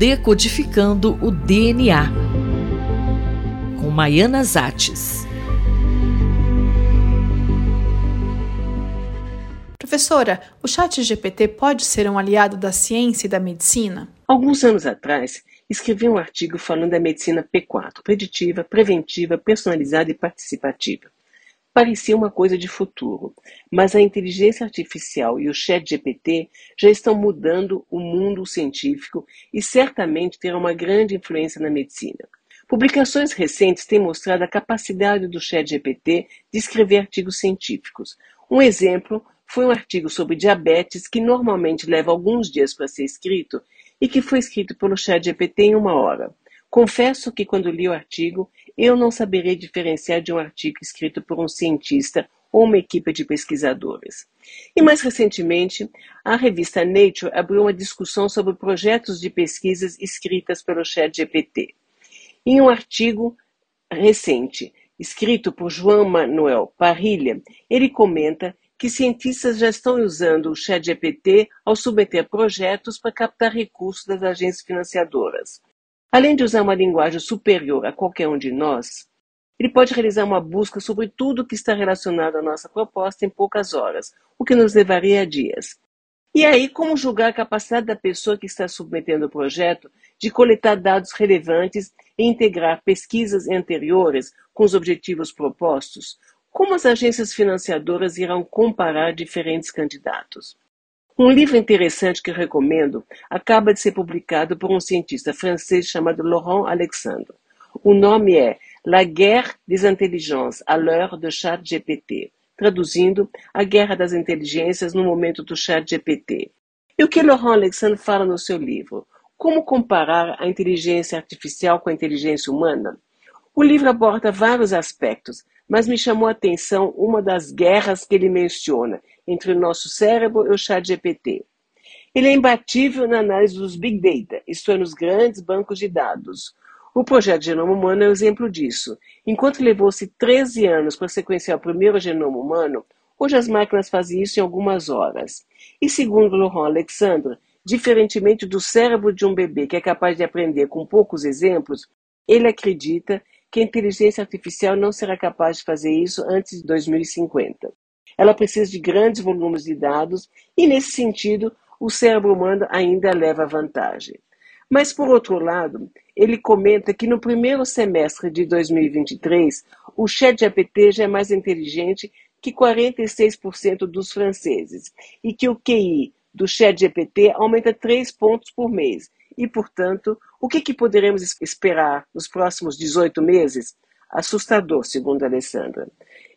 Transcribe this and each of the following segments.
Decodificando o DNA, com Maiana Zates. Professora, o chat GPT pode ser um aliado da ciência e da medicina? Alguns anos atrás, escrevi um artigo falando da medicina P4, preditiva, preventiva, personalizada e participativa parecia uma coisa de futuro, mas a inteligência artificial e o chat GPT já estão mudando o mundo científico e certamente terão uma grande influência na medicina. Publicações recentes têm mostrado a capacidade do chat GPT de escrever artigos científicos. Um exemplo foi um artigo sobre diabetes que normalmente leva alguns dias para ser escrito e que foi escrito pelo chat GPT em uma hora. Confesso que quando li o artigo, eu não saberei diferenciar de um artigo escrito por um cientista ou uma equipe de pesquisadores. E mais recentemente, a revista Nature abriu uma discussão sobre projetos de pesquisas escritas pelo ChatGPT. Em um artigo recente, escrito por João Manuel Parrilha, ele comenta que cientistas já estão usando o ChatGPT ao submeter projetos para captar recursos das agências financiadoras. Além de usar uma linguagem superior a qualquer um de nós, ele pode realizar uma busca sobre tudo que está relacionado à nossa proposta em poucas horas, o que nos levaria a dias. E aí, como julgar a capacidade da pessoa que está submetendo o projeto de coletar dados relevantes e integrar pesquisas anteriores com os objetivos propostos? Como as agências financiadoras irão comparar diferentes candidatos? Um livro interessante que recomendo acaba de ser publicado por um cientista francês chamado Laurent Alexandre. O nome é La guerre des intelligences à l'heure de chat GPT, traduzindo A Guerra das Inteligências no momento do chat GPT. E o que Laurent Alexandre fala no seu livro? Como comparar a inteligência artificial com a inteligência humana? O livro aborda vários aspectos, mas me chamou a atenção uma das guerras que ele menciona entre o nosso cérebro e o chat GPT. Ele é imbatível na análise dos big data, isto é, nos grandes bancos de dados. O projeto Genoma Humano é um exemplo disso. Enquanto levou-se 13 anos para sequenciar o primeiro genoma humano, hoje as máquinas fazem isso em algumas horas. E segundo Laurent Alexandre, diferentemente do cérebro de um bebê que é capaz de aprender com poucos exemplos, ele acredita que a inteligência artificial não será capaz de fazer isso antes de 2050. Ela precisa de grandes volumes de dados e, nesse sentido, o cérebro humano ainda leva vantagem. Mas, por outro lado, ele comenta que no primeiro semestre de 2023, o ChatGPT já é mais inteligente que 46% dos franceses e que o QI do ChatGPT aumenta 3 pontos por mês e, portanto, o que, que poderemos esperar nos próximos 18 meses? Assustador, segundo Alessandra.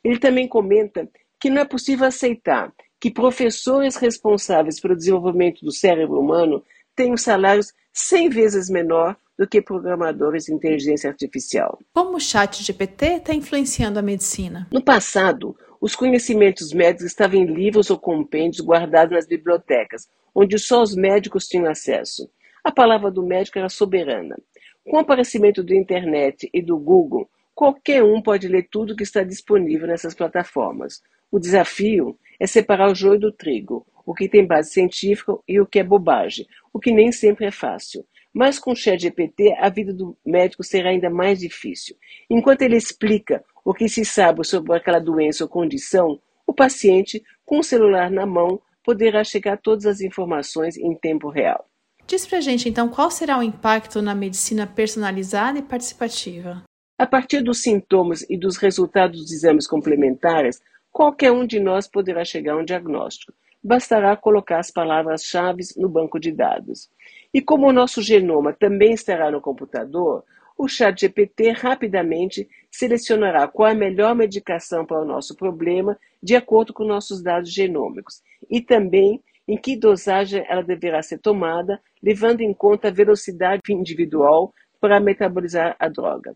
Ele também comenta que não é possível aceitar que professores responsáveis pelo desenvolvimento do cérebro humano tenham salários 100 vezes menor do que programadores de inteligência artificial. Como o chat GPT está influenciando a medicina? No passado, os conhecimentos médicos estavam em livros ou compêndios guardados nas bibliotecas, onde só os médicos tinham acesso. A palavra do médico era soberana. Com o aparecimento da internet e do Google, qualquer um pode ler tudo que está disponível nessas plataformas. O desafio é separar o joio do trigo, o que tem base científica e o que é bobagem, o que nem sempre é fácil. Mas com o ChatGPT, a vida do médico será ainda mais difícil. Enquanto ele explica o que se sabe sobre aquela doença ou condição, o paciente, com o celular na mão, poderá chegar a todas as informações em tempo real. Diz pra gente então qual será o impacto na medicina personalizada e participativa. A partir dos sintomas e dos resultados dos exames complementares, qualquer um de nós poderá chegar a um diagnóstico. Bastará colocar as palavras-chave no banco de dados. E como o nosso genoma também estará no computador, o chat GPT rapidamente selecionará qual a melhor medicação para o nosso problema de acordo com nossos dados genômicos e também em que dosagem ela deverá ser tomada, levando em conta a velocidade individual para metabolizar a droga.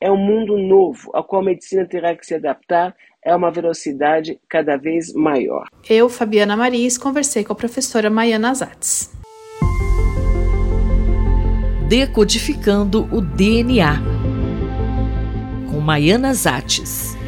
É um mundo novo, ao qual a medicina terá que se adaptar a uma velocidade cada vez maior. Eu, Fabiana Maris, conversei com a professora Maiana Zatz. Decodificando o DNA, com Maiana Zates.